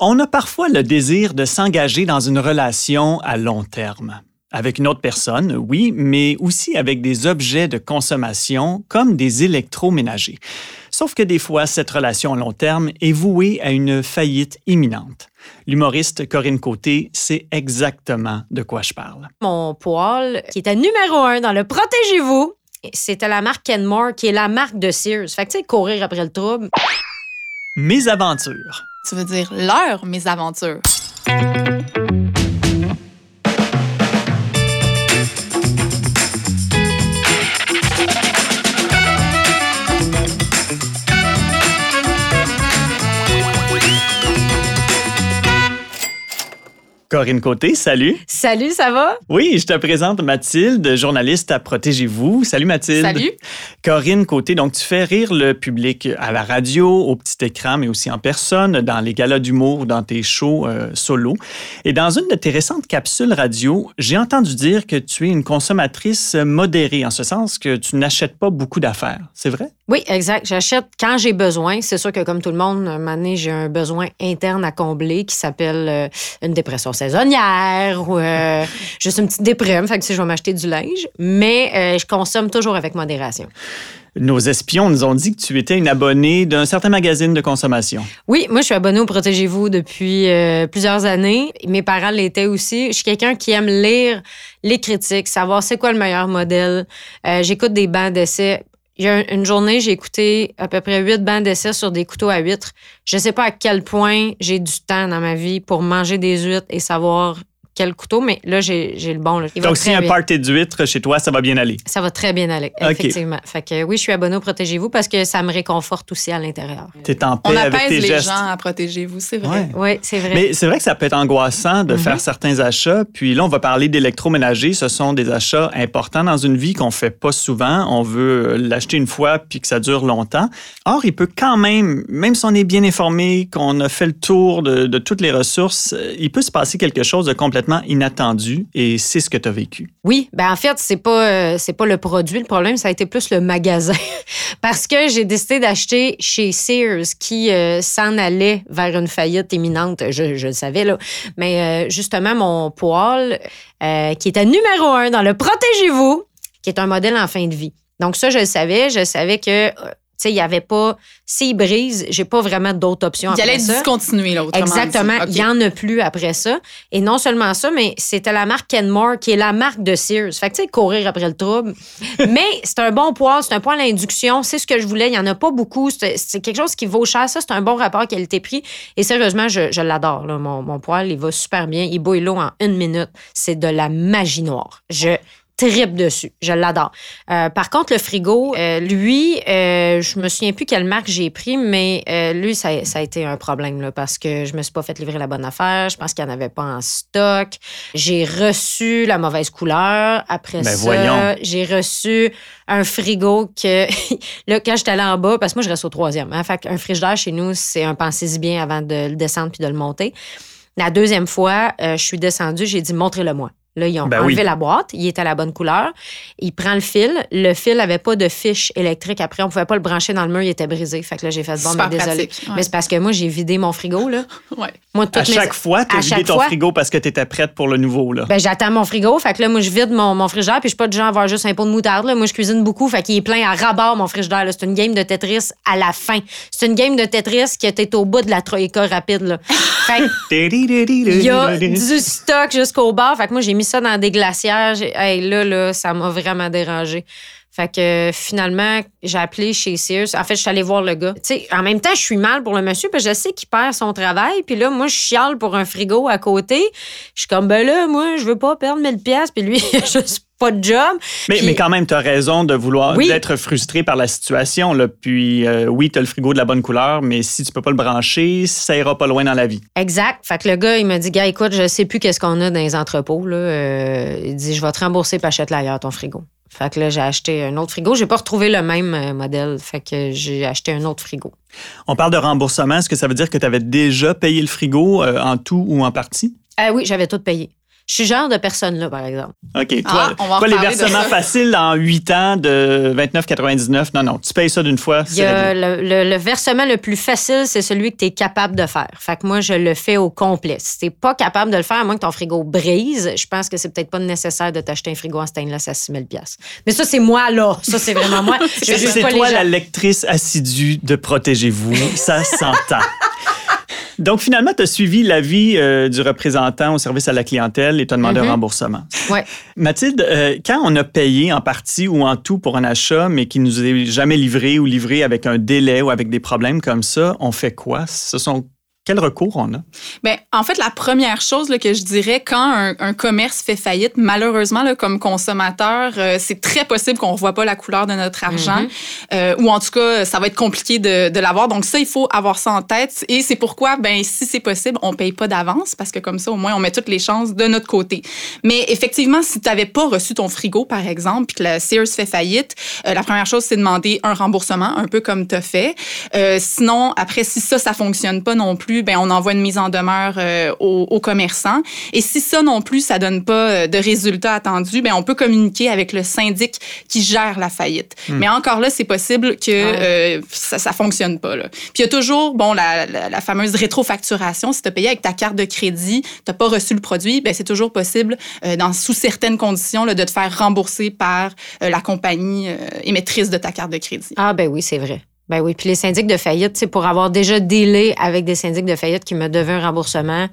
On a parfois le désir de s'engager dans une relation à long terme. Avec une autre personne, oui, mais aussi avec des objets de consommation comme des électroménagers. Sauf que des fois, cette relation à long terme est vouée à une faillite imminente. L'humoriste Corinne Côté sait exactement de quoi je parle. Mon poêle, qui était numéro un dans le Protégez-vous, c'était la marque Kenmore, qui est la marque de Sears. Fait que, tu sais, courir après le trouble. Mes aventures. Tu veux dire leur mésaventures. Corinne Côté, salut. Salut, ça va? Oui, je te présente Mathilde, journaliste à Protégez-vous. Salut Mathilde. Salut. Corinne Côté, donc tu fais rire le public à la radio, au petit écran, mais aussi en personne, dans les galas d'humour, dans tes shows euh, solo. Et dans une de tes récentes capsules radio, j'ai entendu dire que tu es une consommatrice modérée, en ce sens que tu n'achètes pas beaucoup d'affaires. C'est vrai? Oui, exact. J'achète quand j'ai besoin. C'est sûr que comme tout le monde, un j'ai un besoin interne à combler qui s'appelle euh, une dépression saisonnière ou euh, juste une petite déprime. Fait que si je vais m'acheter du linge, mais euh, je consomme toujours avec modération. Nos espions nous ont dit que tu étais une abonnée d'un certain magazine de consommation. Oui, moi, je suis abonnée au Protégez-vous depuis euh, plusieurs années. Mes parents l'étaient aussi. Je suis quelqu'un qui aime lire les critiques, savoir c'est quoi le meilleur modèle. Euh, J'écoute des bancs d'essai. Il y a une journée, j'ai écouté à peu près huit bancs d'essai sur des couteaux à huîtres. Je sais pas à quel point j'ai du temps dans ma vie pour manger des huîtres et savoir quel couteau, mais là, j'ai j'ai le bon. là. Il va Donc, si un bien. party d'huîtres chez toi, ça va bien aller. Ça va très bien aller, effectivement. Fait que oui, je suis abonnée au Protégez-vous parce que ça me réconforte aussi à l'intérieur. Tu es en paix On avec tes les gestes. gens à protéger-vous, c'est vrai. Ouais. Oui, c'est vrai. Mais c'est vrai que ça peut être angoissant de Mhm. faire certains achats. Puis là, on va parler d'électroménager. Ce sont des achats importants dans une vie qu'on fait pas souvent. On veut l'acheter une fois puis que ça dure longtemps. Or, il peut quand même, même si on est bien informé, qu'on a fait le tour de, de toutes les ressources, il peut se passer quelque chose de complètement inattendu et c'est ce que tu as vécu. Oui, ben en fait, c'est pas euh, c'est pas le produit le problème, ça a été plus le magasin parce que j'ai décidé d'acheter chez Sears qui euh, s'en allait vers une faillite imminente, je, je le savais là. Mais euh, justement mon poêle qui était numéro un dans le protégez-vous, qui est un modèle en fin de vie. Donc ça je le savais, je savais que sais il y avait pas s'il brise, j'ai pas vraiment d'autres options Il allait ça. discontinuer, dit. Exactement. Il n'y en a plus après ça. Et non seulement ça, mais c'était la marque Kenmore, qui est la marque de Sears. Fait que, tu sais, courir après le trouble. mais c'est un bon poêle, c'est un poêle à induction. C'est ce que je voulais. Il n'y en a pas beaucoup. C'est quelque chose qui vaut cher. Ça, c'est un bon rapport qualité-prix. Et sérieusement, je, je l'adore. Mon, mon poêle, il va super bien. Il bouille l'eau en une minute. C'est de la magie noire. Je tripe dessus. Je l'adore. Euh, par contre, le frigo, euh, lui, euh, je me souviens plus quelle marque j'ai pris, mais lui, ça, ça a été un problème là, parce que je me suis pas fait livrer la bonne affaire. Je pense qu'il n'y en avait pas en stock. J'ai reçu la mauvaise couleur. Après Ben, ça, j'ai reçu un frigo que là, quand j'étais allée en bas, parce que moi, je reste au troisième. Hein, fait un frigidaire chez nous, c'est un pensez-y bien avant de le descendre puis de le monter. La deuxième fois, je suis descendue, j'ai dit montrez-le-moi. Là, ils ont Ben enlevé oui. la boîte, il était à la bonne couleur. Il prend le fil. Le fil avait pas de fiche électrique. Après, on pouvait pas le brancher dans le mur, il était brisé. Fait que là, j'ai fait bon, mais désolé. pratique, ouais. Mais c'est parce que moi, j'ai vidé mon frigo, là. Ouais. Moi, toutes À mes- chaque fois, tu as vidé ton fois, frigo parce que tu étais prête pour le nouveau. Là. Ben, j'attends mon frigo. Fait que là, moi, je vide mon, mon frigidaire. Puis je suis pas du genre à avoir juste un pot de moutarde. Là. Moi, je cuisine beaucoup. Fait qu'il est plein à rabat, mon frigidaire. là. C'est une game de Tetris à la fin. C'est une game de Tetris qui était au bout de la troïka rapide. Là. Fait que il y a du stock jusqu'au bord. Fait que moi, j'ai mis ça dans des glacières. Là, là, ça m'a vraiment dérangé. Fait que finalement, j'ai appelé chez Sears. En fait, je suis allée voir le gars. En même temps, je suis mal pour le monsieur parce que je sais qu'il perd son travail. Puis là, moi, je chiale pour un frigo à côté. Je suis comme, ben là, moi, je veux pas perdre 1000 pièces. Puis lui, a juste pas de job. Mais, Puis- mais quand même, tu as raison de vouloir Oui. d'être frustré par la situation. Là. Puis euh, oui, tu as le frigo de la bonne couleur, mais si tu peux pas le brancher, ça ira pas loin dans la vie. Exact. Fait que le gars, il m'a dit, gars, écoute, je sais plus qu'est-ce qu'on a dans les entrepôts. Là. Euh, il dit, je vais te rembourser, puis achète-le ailleurs, ton frigo. Fait que là, j'ai acheté un autre frigo. J'ai pas retrouvé le même euh, modèle. Fait que j'ai acheté un autre frigo. On parle de remboursement. Est-ce que ça veut dire que tu avais déjà payé le frigo euh, en tout ou en partie? Ah oui, j'avais tout payé. Je suis le genre de personne-là, par exemple. OK. Toi, Ah, on va en toi, les versements faciles en 8 ans de 29,99, non, non, tu payes ça d'une fois, Il y a le, le- le versement le plus facile, c'est celui que tu es capable de faire. Fait que moi, je le fais au complet. Si tu pas capable de le faire, à moins que ton frigo brise, je pense que c'est peut-être pas nécessaire de t'acheter un frigo en stainless à 6 000 Mais ça, c'est moi, là. Ça, c'est vraiment moi. Je C'est toi la lectrice assidue de Protégez-vous. Ça s'entend. Donc, finalement, tu as suivi l'avis euh, du représentant au service à la clientèle et tu as demandé un remboursement. Ouais. Mathilde, euh, quand on a payé en partie ou en tout pour un achat, mais qui nous est jamais livré ou livré avec un délai ou avec des problèmes comme ça, on fait quoi? Ce sont quel recours on a? Ben, en fait, la première chose là, que je dirais, quand un, un commerce fait faillite, malheureusement, là, comme consommateur, euh, c'est très possible qu'on ne revoie pas la couleur de notre argent. Mhm. Euh, ou en tout cas, ça va être compliqué de, de l'avoir. Donc ça, il faut avoir ça en tête. Et c'est pourquoi, ben, si c'est possible, on paye pas d'avance parce que comme ça, au moins, on met toutes les chances de notre côté. Mais effectivement, si tu n'avais pas reçu ton frigo, par exemple, puis que la Sears fait faillite, euh, la première chose, c'est demander un remboursement, un peu comme tu as fait. Euh, sinon, après, si ça, ça fonctionne pas non plus, ben, on envoie une mise en demeure euh, aux, aux commerçants. Et si ça non plus, ça donne pas euh, de résultats attendus, ben, on peut communiquer avec le syndic qui gère la faillite. Mais encore là, c'est possible que euh, ça, ça fonctionne pas. Là. Puis il y a toujours, bon, la, la, la fameuse rétrofacturation. Si tu as payé avec ta carte de crédit, tu n'as pas reçu le produit, ben, c'est toujours possible, euh, dans, sous certaines conditions, là, de te faire rembourser par euh, la compagnie euh, émettrice de ta carte de crédit. Ah, ben oui, c'est vrai. Ben oui. Puis les syndics de faillite, c'est pour avoir déjà délai avec des syndics de faillite qui me devaient un remboursement,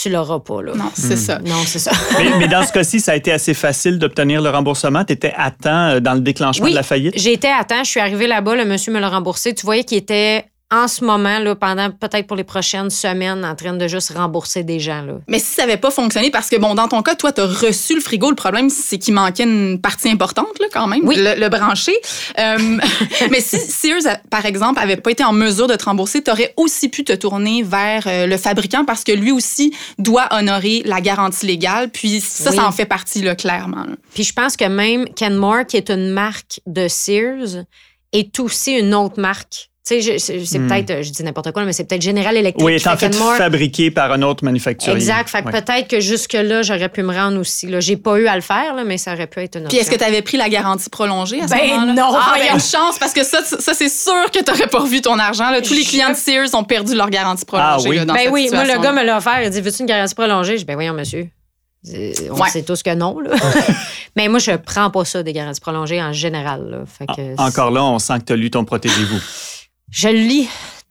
tu l'auras pas, là. Non, c'est ça. Non, c'est ça. Mais, mais dans ce cas-ci, ça a été assez facile d'obtenir le remboursement? Tu étais à temps euh, dans le déclenchement Oui. de la faillite? Été à temps, je suis arrivée là-bas, le monsieur me l'a remboursé. Tu voyais qu'il était en ce moment, là, pendant peut-être pour les prochaines semaines, en train de juste rembourser des gens. Là. Mais si ça n'avait pas fonctionné, parce que, bon, dans ton cas, toi, tu as reçu le frigo. Le problème, c'est qu'il manquait une partie importante, là, quand même, Oui. le, le brancher. Euh, mais si Sears, par exemple, avait pas été en mesure de te rembourser, tu aurais aussi pu te tourner vers euh, le fabricant parce que lui aussi doit honorer la garantie légale. Puis ça, Oui. ça en fait partie, là, clairement. là. Puis je pense que même Kenmore, qui est une marque de Sears, est aussi une autre marque. Tu sais, je- c'est Hmm. peut-être, je dis n'importe quoi, mais c'est peut-être General Electric. Oui, est en fait fabriqué par un autre manufacturier. Exact. Fait que Ouais. peut-être que jusque-là, j'aurais pu me rendre aussi. Là. J'ai pas eu à le faire, là, mais ça aurait pu être une Puis est-ce que tu avais pris la garantie prolongée à ce Ben moment-là? non, Ah, ben, une chance, parce que ça, ça c'est sûr que tu n'aurais pas revu ton argent. là. Tous les clients de Sears ont perdu leur garantie prolongée. Ah oui? là, dans Ben cette oui, moi, le gars me l'a offert. Il dit Veux-tu une garantie prolongée? Je dis Ben voyons, monsieur. Euh, On Ouais. sait tous que non. Là. mais moi, je prends pas ça des garanties prolongées en général. Là. Fait que Ah, Encore là, on sent que tu as lu ton Protégez-vous. Je le lis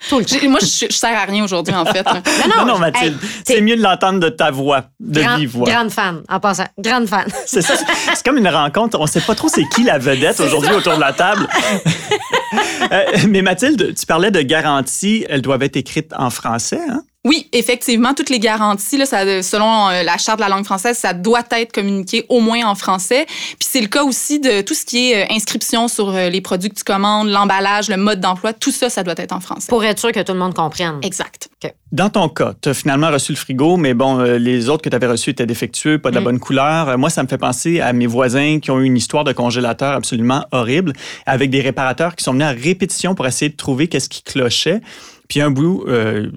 tout le temps. Moi, je, je sers à rien aujourd'hui, en fait. Non, non, Mathilde, hey, c'est mieux de l'entendre de ta voix, de grand- voix. Grande fan, en passant. Grande fan. C'est ça. C'est comme une rencontre. On sait pas trop c'est qui la vedette aujourd'hui autour de la table. Euh, mais Mathilde, tu parlais de garanties. Elles doivent être écrites en français. Hein? Oui, effectivement, toutes les garanties, là, ça, selon euh, la charte de la langue française, ça doit être communiqué au moins en français. Puis c'est le cas aussi de tout ce qui est euh, inscription sur euh, les produits que tu commandes, l'emballage, le mode d'emploi, tout ça, ça doit être en français. Pour être sûr que tout le monde comprenne. Exact. Dans ton cas, tu as finalement reçu le frigo, mais bon, les autres que tu avais reçus étaient défectueux, pas de la Mm. bonne couleur. Moi, ça me fait penser à mes voisins qui ont eu une histoire de congélateur absolument horrible, avec des réparateurs qui sont venus à répétition pour essayer de trouver qu'est-ce qui clochait. Puis un bout, euh,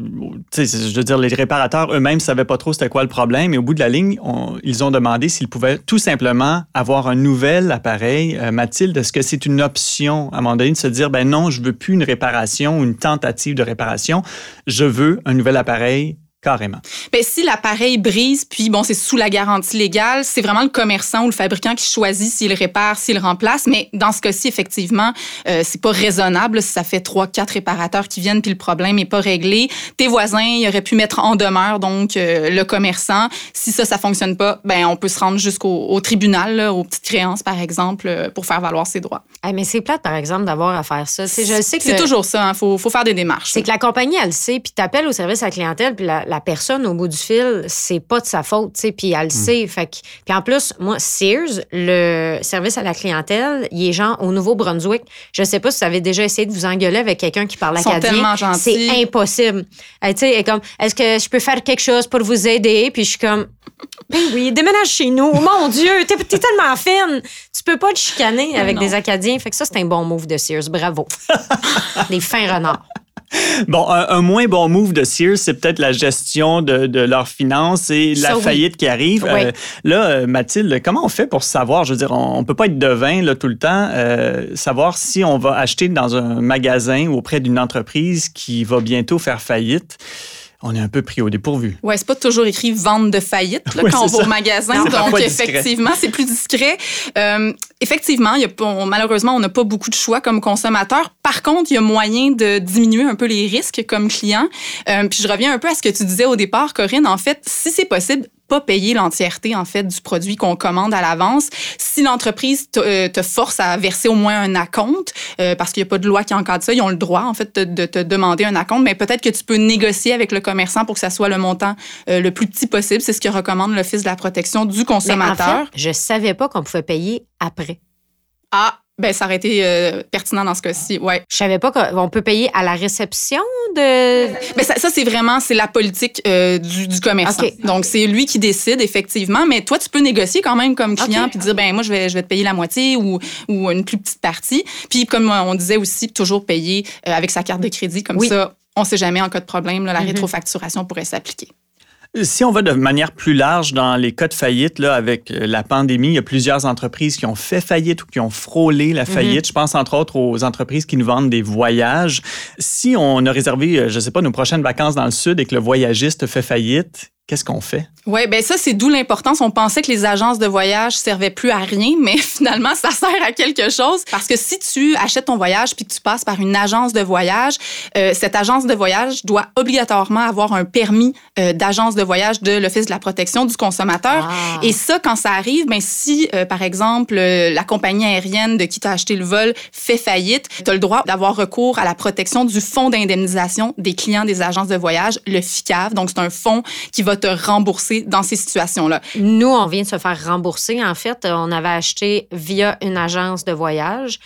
je veux dire, les réparateurs eux-mêmes savaient pas trop c'était quoi le problème. Et au bout de la ligne, ils ont demandé s'ils pouvaient tout simplement avoir un nouvel appareil. Euh, Mathilde, est-ce que c'est une option à un moment donné de se dire, ben non, je veux plus une réparation ou une tentative de réparation, je veux un nouvel appareil carrément. Ben, si l'appareil brise, puis bon, c'est sous la garantie légale, c'est vraiment le commerçant ou le fabricant qui choisit s'il répare, s'il remplace. Mais dans ce cas-ci, effectivement, euh, c'est pas raisonnable si ça fait trois, quatre réparateurs qui viennent puis le problème n'est pas réglé. Tes voisins, ils auraient pu mettre en demeure donc euh, le commerçant. Si ça, ça fonctionne pas, ben on peut se rendre jusqu'au au tribunal, là, aux petites créances par exemple, euh, pour faire valoir ses droits. Hey, mais c'est plate, par exemple, d'avoir à faire ça. Tu sais, je sais que C'est toujours ça. Il faut, faut faire des démarches. C'est que la compagnie, elle le sait, puis t'appelles au service à la clientèle, puis la, la personne au bout du fil, c'est pas de sa faute, tu sais, puis elle le sait. Fait que, puis en plus, moi, Sears, le service à la clientèle, il est genre au Nouveau-Brunswick. Je sais pas si vous avez déjà essayé de vous engueuler avec quelqu'un qui parle acadien. C'est impossible. Euh, tu sais, elle est comme, est-ce que je peux faire quelque chose pour vous aider? Puis je suis comme, ben oui, déménage chez nous. Mon Dieu, t'es t'es tellement fine. Tu peux pas te chicaner avec non. des Acadiens. Fait que ça, c'est un bon move de Sears. Bravo. des fins renards. bon, un, moins bon move de Sears, c'est peut-être la gestion de, de leurs finances et la faillite qui arrive. Euh, là, euh, Mathilde, comment on fait pour savoir, je veux dire, on, ne peut pas être devin là, tout le temps, euh, savoir si on va acheter dans un magasin ou auprès d'une entreprise qui va bientôt faire faillite? On est un peu pris au dépourvu. Ouais, c'est pas toujours écrit vente de faillite quand on va au magasin. donc, effectivement, c'est plus discret. Euh, effectivement, y a, malheureusement, on n'a pas beaucoup de choix comme consommateur. Par contre, il y a moyen de diminuer un peu les risques comme client. Euh, puis je reviens un peu à ce que tu disais au départ, Corinne. En fait, si c'est possible, pas payer l'entièreté en fait du produit qu'on commande à l'avance. Si l'entreprise te, euh, force à verser au moins un acompte, euh, parce qu'il n'y a pas de loi qui encadre ça, ils ont le droit en fait de, te demander un acompte, mais peut-être que tu peux négocier avec le commerçant pour que ça soit le montant euh, le plus petit possible. C'est ce que recommande l'Office de la protection du consommateur. Mais en fait, je savais pas qu'on pouvait payer après. Ah, ben, ça aurait été euh, pertinent dans ce cas-ci, ouais. Je savais pas qu'on peut payer à la réception de. Ben, ça, ça c'est vraiment c'est la politique euh, du, du, commerçant. Donc c'est lui qui décide effectivement, mais toi tu peux négocier quand même comme client puis dire ben moi je vais je vais te payer la moitié ou ou une plus petite partie. Puis comme on disait aussi toujours payer euh, avec sa carte de crédit comme ça, on sait jamais en cas de problème la mm-hmm. rétrofacturation pourrait s'appliquer. Si on va de manière plus large dans les cas de faillite, là, avec euh, la pandémie, il y a plusieurs entreprises qui ont fait faillite ou qui ont frôlé la mhm. faillite. Je pense entre autres aux entreprises qui nous vendent des voyages. Si on a réservé, euh, je ne sais pas, nos prochaines vacances dans le sud et que le voyagiste fait faillite, qu'est-ce qu'on fait? Oui, ben ça, c'est d'où l'importance. On pensait que les agences de voyage servaient plus à rien, mais finalement, ça sert à quelque chose. Parce que si tu achètes ton voyage puis que tu passes par une agence de voyage, euh, cette agence de voyage doit obligatoirement avoir un permis euh, d'agence de voyage de l'Office de la protection du consommateur. Ah. Et ça, quand ça arrive, ben si, euh, par exemple, la compagnie aérienne de qui tu as acheté le vol fait faillite, tu as le droit d'avoir recours à la protection du fonds d'indemnisation des clients des agences de voyage, le FICAV. Donc, c'est un fonds qui va te rembourser dans ces situations-là. Nous, on vient de se faire rembourser. En fait, on avait acheté via une agence de voyage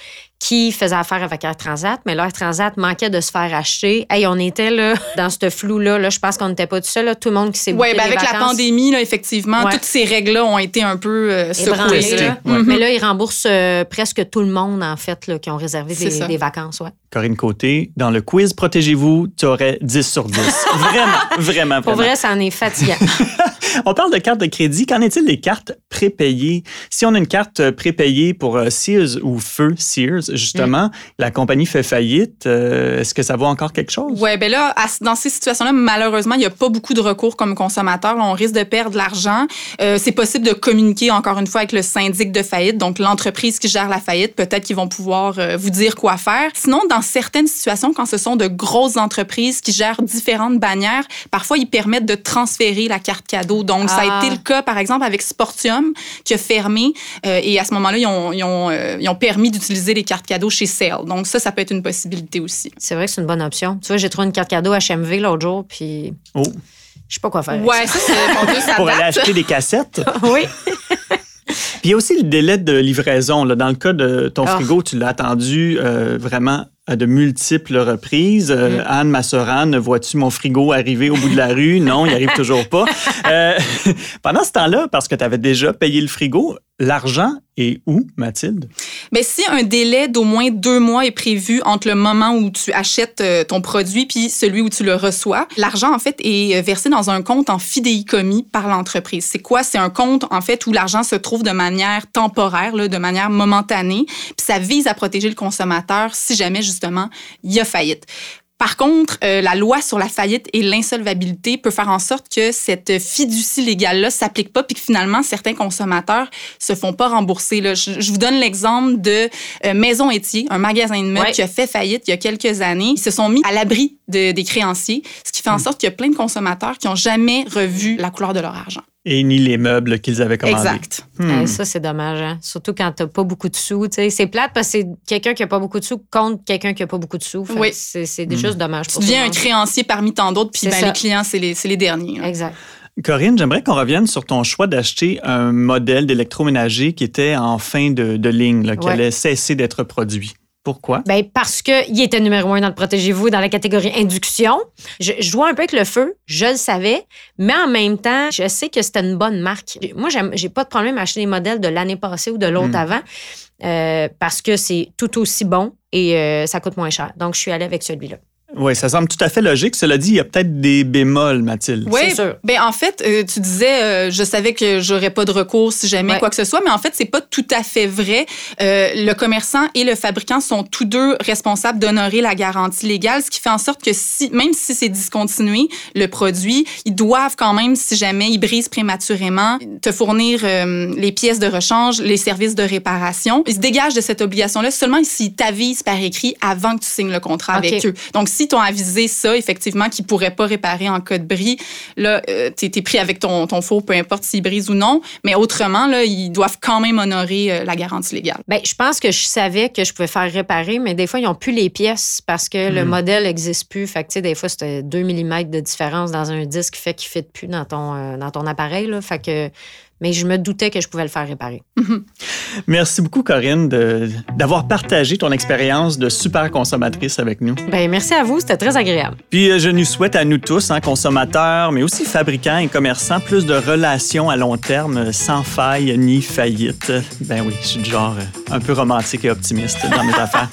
qui faisait affaire avec Air Transat, mais là, Air Transat manquait de se faire acheter. Hey, on était là, dans ce flou-là. Là, je pense qu'on n'était pas tout seul. Là, tout le monde qui s'est Oui, ben avec la pandémie, là, effectivement, toutes ces règles-là ont été un peu euh, secouées. Mais là, ils remboursent euh, presque tout le monde, en fait, là, qui ont réservé des, des, vacances. Ouais. Corinne Côté, dans le quiz Protégez-vous, tu aurais 10 sur 10. vraiment, vraiment, vraiment. Pour vrai, ça en est fatigant. on parle de cartes de crédit. Qu'en est-il des cartes prépayées? Si on a une carte prépayée pour euh, Sears ou Feu Sears, justement, la compagnie fait faillite, euh, est-ce que ça vaut encore quelque chose? Oui, bien là, dans ces situations-là, malheureusement, il n'y a pas beaucoup de recours comme consommateur. On risque de perdre de l'argent. Euh, c'est possible de communiquer, encore une fois, avec le syndic de faillite, donc l'entreprise qui gère la faillite. Peut-être qu'ils vont pouvoir vous dire quoi faire. Sinon, dans certaines situations, quand ce sont de grosses entreprises qui gèrent différentes bannières, parfois, ils permettent de transférer la carte cadeau donc, ça a été ah. le cas, par exemple, avec Sportium, qui a fermé. Euh, et à ce moment-là, ils ont, ils ont, euh, ils ont permis d'utiliser les cartes cadeaux chez Sale. Donc, ça, ça peut être une possibilité aussi. C'est vrai que c'est une bonne option. Tu vois, j'ai trouvé une carte cadeau HMV l'autre jour, puis. Oh. Je sais pas quoi faire. Ouais, ça, c'est Pour aller acheter des cassettes. oui. Puis il y a aussi le délai de livraison. Là. Dans le cas de ton ah. frigo, tu l'as attendu euh, vraiment à de multiples reprises. Euh, mm. Anne Massoran, vois-tu mon frigo arriver au bout de la rue? Non, il arrive toujours pas. Euh, pendant ce temps-là, parce que tu avais déjà payé le frigo, l'argent est où, Mathilde? Bien, si un délai d'au moins deux mois est prévu entre le moment où tu achètes euh, ton produit puis celui où tu le reçois, l'argent, en fait, est versé dans un compte en fidéicommis par l'entreprise. C'est quoi? C'est un compte, en fait, où l'argent se trouve de manière temporaire, là, de manière momentanée, puis ça vise à protéger le consommateur si jamais, justement, il y a faillite. Par contre, euh, la loi sur la faillite et l'insolvabilité peut faire en sorte que cette fiducie légale-là s'applique pas, puis que finalement, certains consommateurs se font pas rembourser. Là. Je, vous donne l'exemple de euh, Maison Étier, un magasin de meubles qui a fait faillite il y a quelques années. Ils se sont mis à l'abri de, des créanciers, ce qui fait en hmm. sorte qu'il y a plein de consommateurs qui ont jamais revu la couleur de leur argent et ni les meubles qu'ils avaient commandés. Exact. Hmm. ça, c'est dommage. Hein? Surtout quand tu n'as pas beaucoup de sous. C'est plate parce que c'est quelqu'un qui n'a pas beaucoup de sous contre quelqu'un qui n'a pas beaucoup de sous. Oui. C'est des choses hmm. dommages. Tu deviens un créancier parmi tant d'autres, puis ben, les clients, c'est les, les, derniers. Exact. Corinne, j'aimerais qu'on revienne sur ton choix d'acheter un modèle d'électroménager qui était en fin de, de ligne, qui allait cesser d'être produit. Pourquoi? Ben parce qu'il était numéro un dans le Protégez-vous dans la catégorie induction. Je, je, jouais un peu avec le feu, je le savais, mais en même temps, je sais que c'était une bonne marque. Moi, j'ai pas de problème à acheter des modèles de l'année passée ou de l'autre hmm. avant euh, parce que c'est tout aussi bon et euh, ça coûte moins cher. Donc, je suis allée avec celui-là. Oui, ça semble tout à fait logique. Cela dit, il y a peut-être des bémols, Mathilde. Oui, C'est sûr. ben en fait, euh, tu disais, euh, je savais que j'aurais pas de recours si jamais Ouais. quoi que ce soit, mais en fait, c'est pas tout à fait vrai. Euh, le commerçant et le fabricant sont tous deux responsables d'honorer la garantie légale, ce qui fait en sorte que si, même si c'est discontinué, le produit, ils doivent quand même, si jamais ils brisent prématurément, te fournir euh, les pièces de rechange, les services de réparation. Ils se dégagent de cette obligation-là seulement s'ils t'avisent par écrit avant que tu signes le contrat avec eux. Donc, si t'ont avisé ça, effectivement, qu'ils pourraient pas réparer en cas de bris, là, euh, t'es es pris avec ton, ton four, peu importe s'il brise ou non. Mais autrement, là, ils doivent quand même honorer euh, la garantie légale. Ben, je pense que je savais que je pouvais faire réparer, mais des fois, ils n'ont plus les pièces parce que le Mhm. modèle n'existe plus. Fait que, tu sais, des fois, c'était 2 mm de différence dans un disque qui fait qu'il ne fit plus dans ton, euh, dans ton appareil. Là. Fait que, mais je me doutais que je pouvais le faire réparer. Merci beaucoup, Corinne, de- d'avoir partagé ton expérience de super consommatrice avec nous. Ben, merci à vous, c'était très agréable. Puis euh, je nous souhaite à nous tous, hein, consommateurs, mais aussi fabricants et commerçants, plus de relations à long terme euh, sans faille ni faillite. Ben oui, je suis du genre euh, un peu romantique et optimiste dans mes affaires.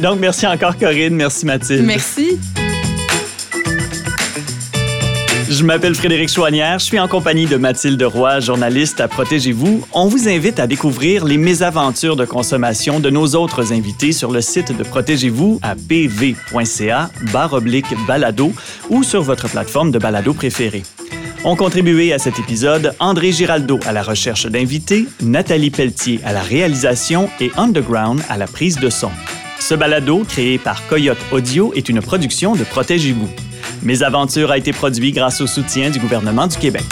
Donc, merci encore, Corinne. Merci, Mathilde. Merci. Je m'appelle Frédéric Chouanière, je suis en compagnie de Mathilde Roy, journaliste à Protégez-vous. On vous invite à découvrir les mésaventures de consommation de nos autres invités sur le site de Protégez-vous à pv.ca oblique balado ou sur votre plateforme de balado préférée. Ont contribué à cet épisode André Giraldo à la recherche d'invités, Nathalie Pelletier à la réalisation et Underground à la prise de son. Ce balado, créé par Coyote Audio, est une production de Protégez-vous. Mes aventures a été produit grâce au soutien du gouvernement du Québec.